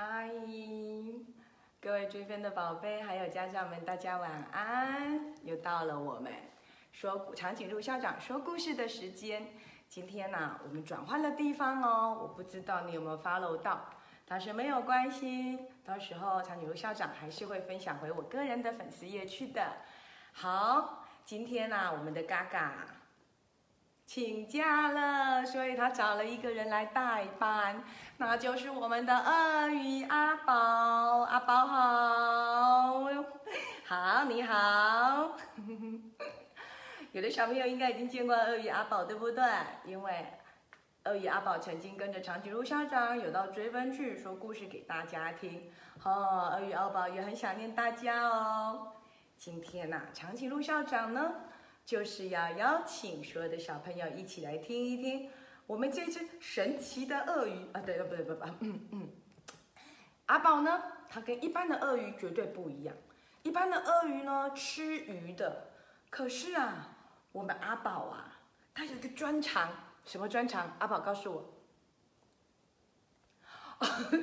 嗨，各位追分的宝贝，还有家长们，大家晚安！又到了我们说长颈鹿校长说故事的时间。今天呢、我们转换了地方哦，我不知道你有没有 follow 到，但是没有关系，到时候长颈鹿校长还是会分享回我个人的粉丝页去的。好，今天呢、我们的嘎嘎请假了，所以他找了一个人来代班，那就是我们的鳄鱼阿宝。阿宝好，好，你好。有的小朋友应该已经见过鳄鱼阿宝，对不对？因为鳄鱼阿宝曾经跟着长颈鹿校长有到追分去说故事给大家听。哦，鳄鱼阿宝也很想念大家哦。今天呐、长颈鹿校长呢，就是要邀请所有的小朋友一起来听一听我们这只神奇的鳄鱼啊，对，不对，不不，嗯嗯，阿宝呢，它跟一般的鳄鱼绝对不一样。一般的鳄鱼呢，吃鱼的，可是啊，我们阿宝啊，他有一个专长，什么专长？阿宝告诉我。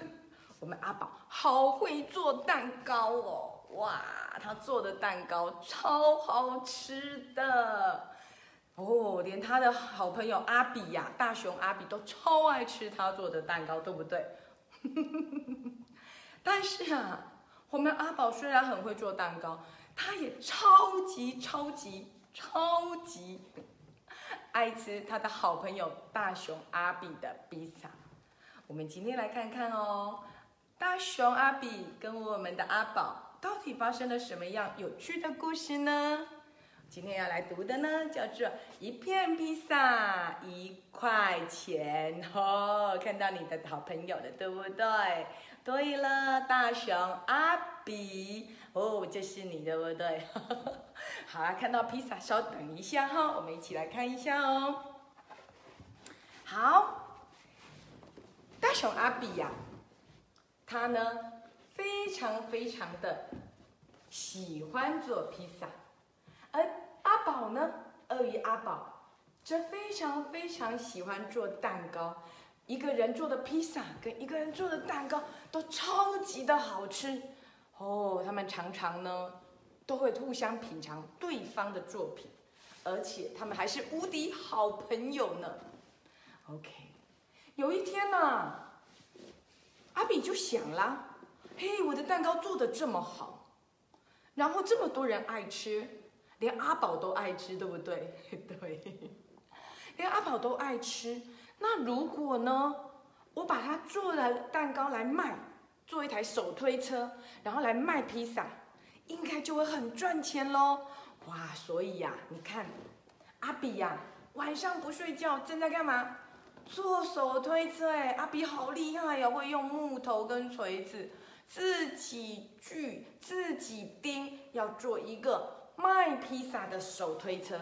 我们阿宝好会做蛋糕哦，哇，他做的蛋糕超好吃的哦，连他的好朋友阿比呀、大熊阿比都超爱吃他做的蛋糕，对不对？但是啊，我们阿宝虽然很会做蛋糕，他也超级超级超级爱吃他的好朋友大熊阿比的披萨。我们今天来看看哦，大熊阿比跟我们的阿宝到底发生了什么样有趣的故事呢？今天要来读的呢，叫做一片披萨一块钱哦。看到你的好朋友了，对不对？对了，大熊阿比哦，这是你对不对？好啦，看到披萨，稍等一下哈、我们一起来看一下哦。好。大熊阿比呀、他呢非常非常的喜欢做披萨，而阿宝呢，鳄鱼阿宝则非常非常喜欢做蛋糕。一个人做的披萨跟一个人做的蛋糕都超级的好吃哦。他们常常呢都会互相品尝对方的作品，而且他们还是无敌好朋友呢。OK。有一天呢、阿比就想啦，嘿，我的蛋糕做的这么好，然后这么多人爱吃，连阿宝都爱吃，对不对？对，连阿宝都爱吃。那如果呢，我把它做了蛋糕来卖，做一台手推车，然后来卖披萨，应该就会很赚钱喽。哇，所以呀、你看，阿比呀、晚上不睡觉，正在干嘛？做手推车哎，阿比好厉害呀、会用木头跟锤子自己锯、自己钉，要做一个卖披萨的手推车。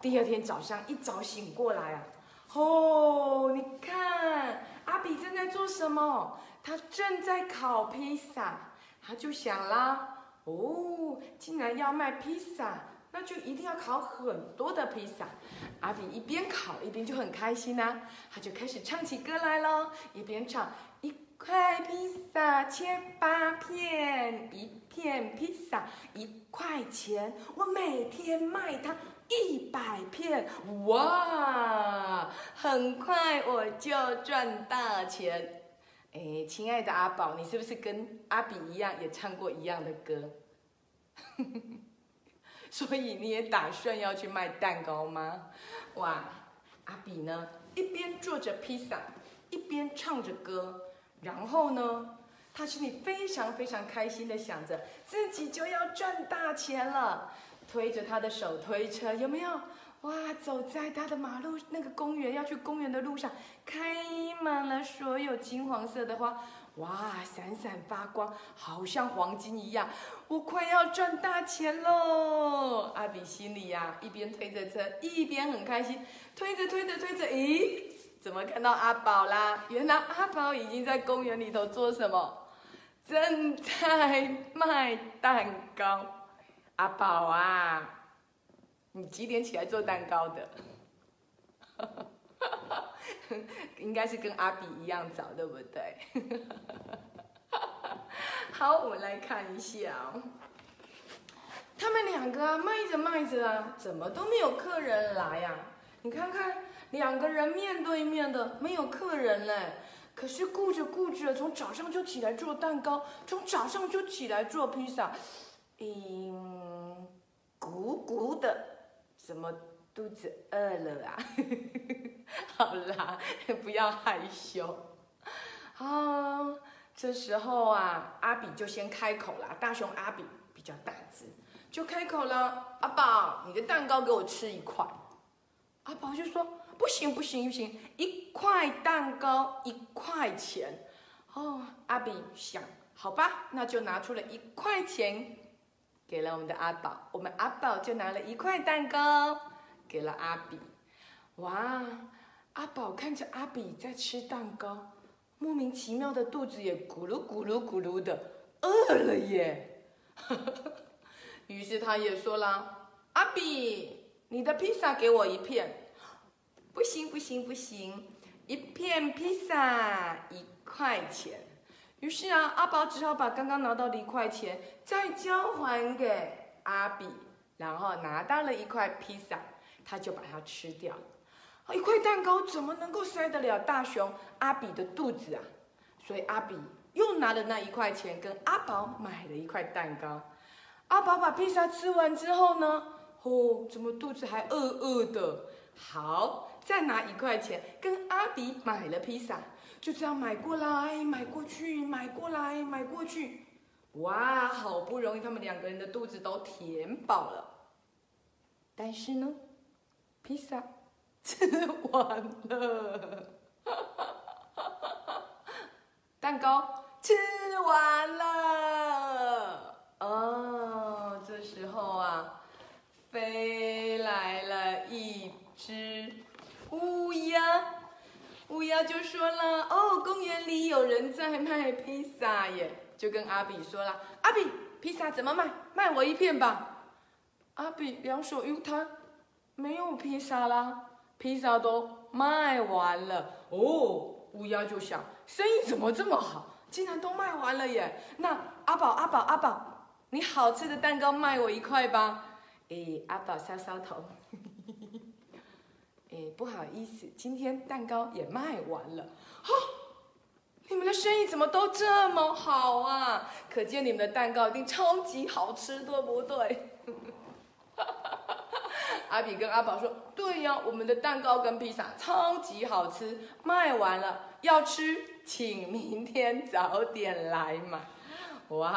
第二天早上一早醒过来啊，哦，你看阿比正在做什么？他正在烤披萨。他就想啦，哦，既然要卖披萨，那就一定要烤很多的披萨。阿比一边烤一边就很开心呐、他就开始唱起歌来喽，一边唱一块披萨切八片，一片披萨一块钱，我每天卖它一百片，哇，很快我就赚大钱。哎，亲爱的阿宝，你是不是跟阿比一样也唱过一样的歌？所以你也打算要去卖蛋糕吗？哇，阿比呢一边做着披萨，一边唱着歌，然后呢，他心里非常非常开心的想着自己就要赚大钱了，推着他的手推车，有没有？哇，走在他的马路那个公园要去公园的路上，开满了所有金黄色的花，哇，闪闪发光，好像黄金一样。我快要赚大钱喽！阿比心里呀、一边推着车，一边很开心，推着推着推着，咦，怎么看到阿宝啦？原来阿宝已经在公园里头做什么？正在卖蛋糕。阿宝啊，你几点起来做蛋糕的？应该是跟阿比一样早，对不对？好，我们来看一下哦。他们两个啊，卖着卖着啊，怎么都没有客人来呀？你看看，两个人面对面的，没有客人嘞。可是顾着顾着，从早上就起来做蛋糕，从早上就起来做披萨，嗯，鼓鼓的，怎么肚子饿了啊？好啦，不要害羞。啊，这时候啊，阿比就先开口了。大熊阿比比较大只，就开口了：“阿宝，你的蛋糕给我吃一块。”阿宝就说：“不行，不行，不行，一块蛋糕一块钱。”哦，阿比想，好吧，那就拿出了一块钱，给了我们的阿宝。我们阿宝就拿了一块蛋糕，给了阿比。哇，阿宝看着阿比在吃蛋糕。莫名其妙的肚子也咕噜咕噜咕噜的饿了耶，于是他也说了：“阿比，你的披萨给我一片。”“不行不行不行，一片披萨一块钱。”于是啊，阿宝只好把刚刚拿到的一块钱再交还给阿比，然后拿到了一块披萨，他就把它吃掉。一块蛋糕怎么能够塞得了大熊阿比的肚子啊？所以阿比又拿了那一块钱跟阿宝买了一块蛋糕。阿宝把披萨吃完之后呢，哦，怎么肚子还饿饿的？好，再拿一块钱跟阿迪买了披萨，就这样买过来买过去，买过来买过去。哇，好不容易他们两个人的肚子都填饱了。但是呢，披萨。吃完了，蛋糕吃完了。哦，这时候啊，飞来了一只乌鸦，乌鸦就说了：“哦，公园里有人在卖披萨耶。”就跟阿比说了：“阿比，披萨怎么卖？卖我一片吧。”阿比两手一摊，没有披萨啦。披萨都卖完了哦，乌鸦就想，生意怎么这么好，竟然都卖完了耶？那阿宝阿宝阿宝，你好吃的蛋糕卖我一块吧。诶，阿宝搔搔头，诶，不好意思，今天蛋糕也卖完了。哈，你们的生意怎么都这么好啊？可见你们的蛋糕一定超级好吃，对不对？阿比跟阿宝说：“对呀，我们的蛋糕跟披萨超级好吃，卖完了要吃，请明天早点来买。”哇，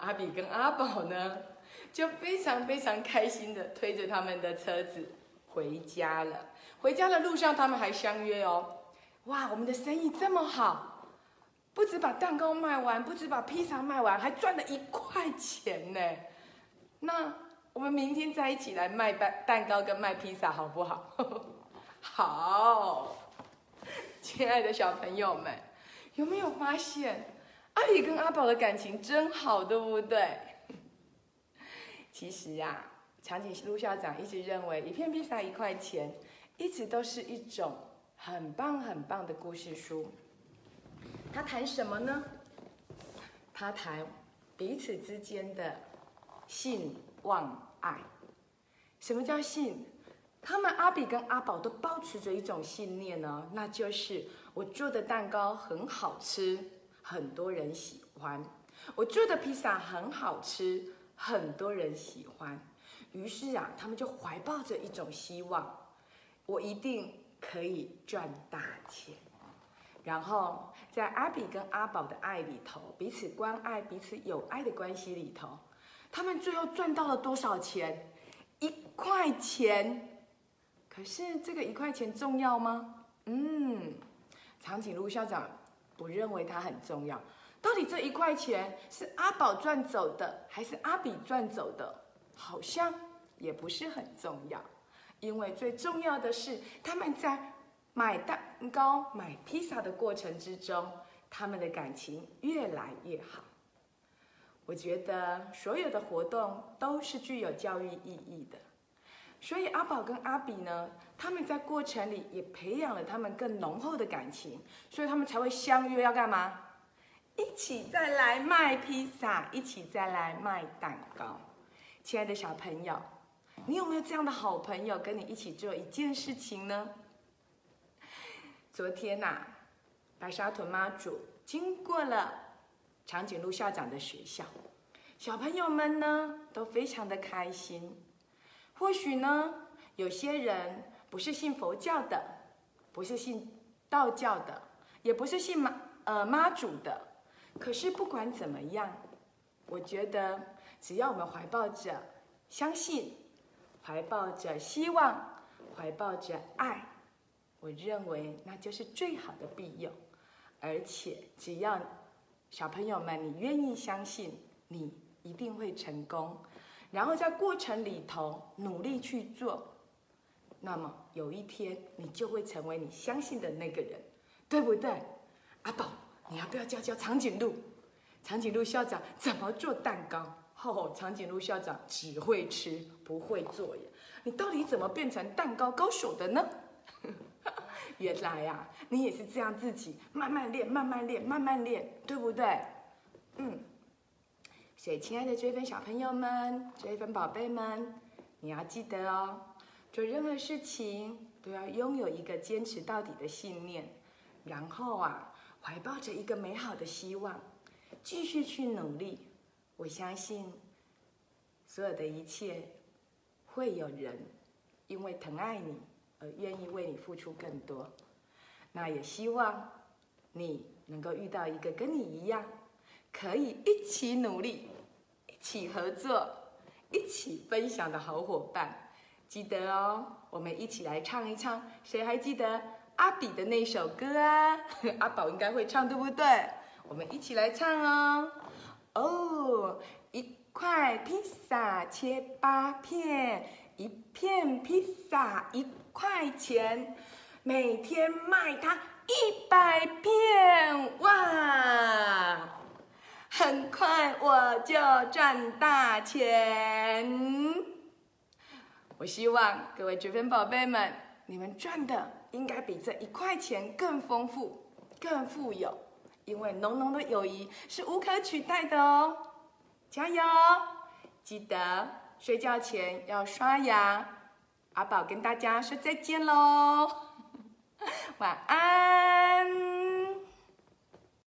阿比跟阿宝呢，就非常非常开心的推着他们的车子回家了。回家的路上，他们还相约哦：“哇，我们的生意这么好，不止把蛋糕卖完，不止把披萨卖完，还赚了一块钱呢。”那。我们明天再一起来卖蛋蛋糕跟卖披萨，好不好？好，亲爱的小朋友们，有没有发现阿比跟阿宝的感情真好，对不对？其实呀，长颈鹿校长一直认为一片披萨一块钱，一直都是一种很棒很棒的故事书。他谈什么呢？他谈彼此之间的信望。爱，什么叫信？他们阿比跟阿宝都保持着一种信念呢，那就是我做的蛋糕很好吃，很多人喜欢；我做的披萨很好吃，很多人喜欢。于是啊，他们就怀抱着一种希望，我一定可以赚大钱。然后在阿比跟阿宝的爱里头，彼此关爱、彼此有爱的关系里头。他们最后赚到了多少钱？一块钱。可是这个一块钱重要吗？嗯，长颈鹿校长不认为它很重要。到底这一块钱是阿宝赚走的，还是阿比赚走的？好像也不是很重要。因为最重要的是，他们在买蛋糕、买披萨的过程之中，他们的感情越来越好。我觉得所有的活动都是具有教育意义的，所以阿宝跟阿比呢，他们在过程里也培养了他们更浓厚的感情，所以他们才会相约要干嘛？一起再来卖披萨，一起再来卖蛋糕。亲爱的小朋友，你有没有这样的好朋友跟你一起做一件事情呢？昨天呐、白沙屯妈祖经过了长颈鹿校长的学校，小朋友们呢都非常的开心。或许呢，有些人不是信佛教的，不是信道教的，也不是信妈呃妈祖的。可是不管怎么样，我觉得只要我们怀抱着相信，怀抱着希望，怀抱着爱，我认为那就是最好的庇佑。而且只要小朋友们你愿意相信，你一定会成功。然后在过程里头努力去做，那么有一天你就会成为你相信的那个人，对不对？阿宝，你要不要教教长颈鹿？长颈鹿校长怎么做蛋糕？哦，长颈鹿校长只会吃，不会做耶。你到底怎么变成蛋糕高手的呢？原来呀、啊，你也是这样自己慢慢练、慢慢练、慢慢练，对不对？嗯。所以，亲爱的追分小朋友们、追分宝贝们，你要记得哦，做任何事情都要拥有一个坚持到底的信念，然后啊，怀抱着一个美好的希望，继续去努力。我相信，所有的一切会有人因为疼爱你而愿意为你付出更多。那也希望你能够遇到一个跟你一样。可以一起努力、一起合作、一起分享的好伙伴，记得哦，我们一起来唱一唱。谁还记得阿比的那首歌啊？阿宝应该会唱，对不对？我们一起来唱哦。哦，一块披萨切八片，一片披萨一块钱，每天卖它一百片，哇！很快我就赚大钱。我希望各位追分宝贝们，你们赚的应该比这一块钱更丰富、更富有，因为浓浓的友谊是无可取代的哦。加油！记得睡觉前要刷牙。阿宝跟大家说再见喽，晚安。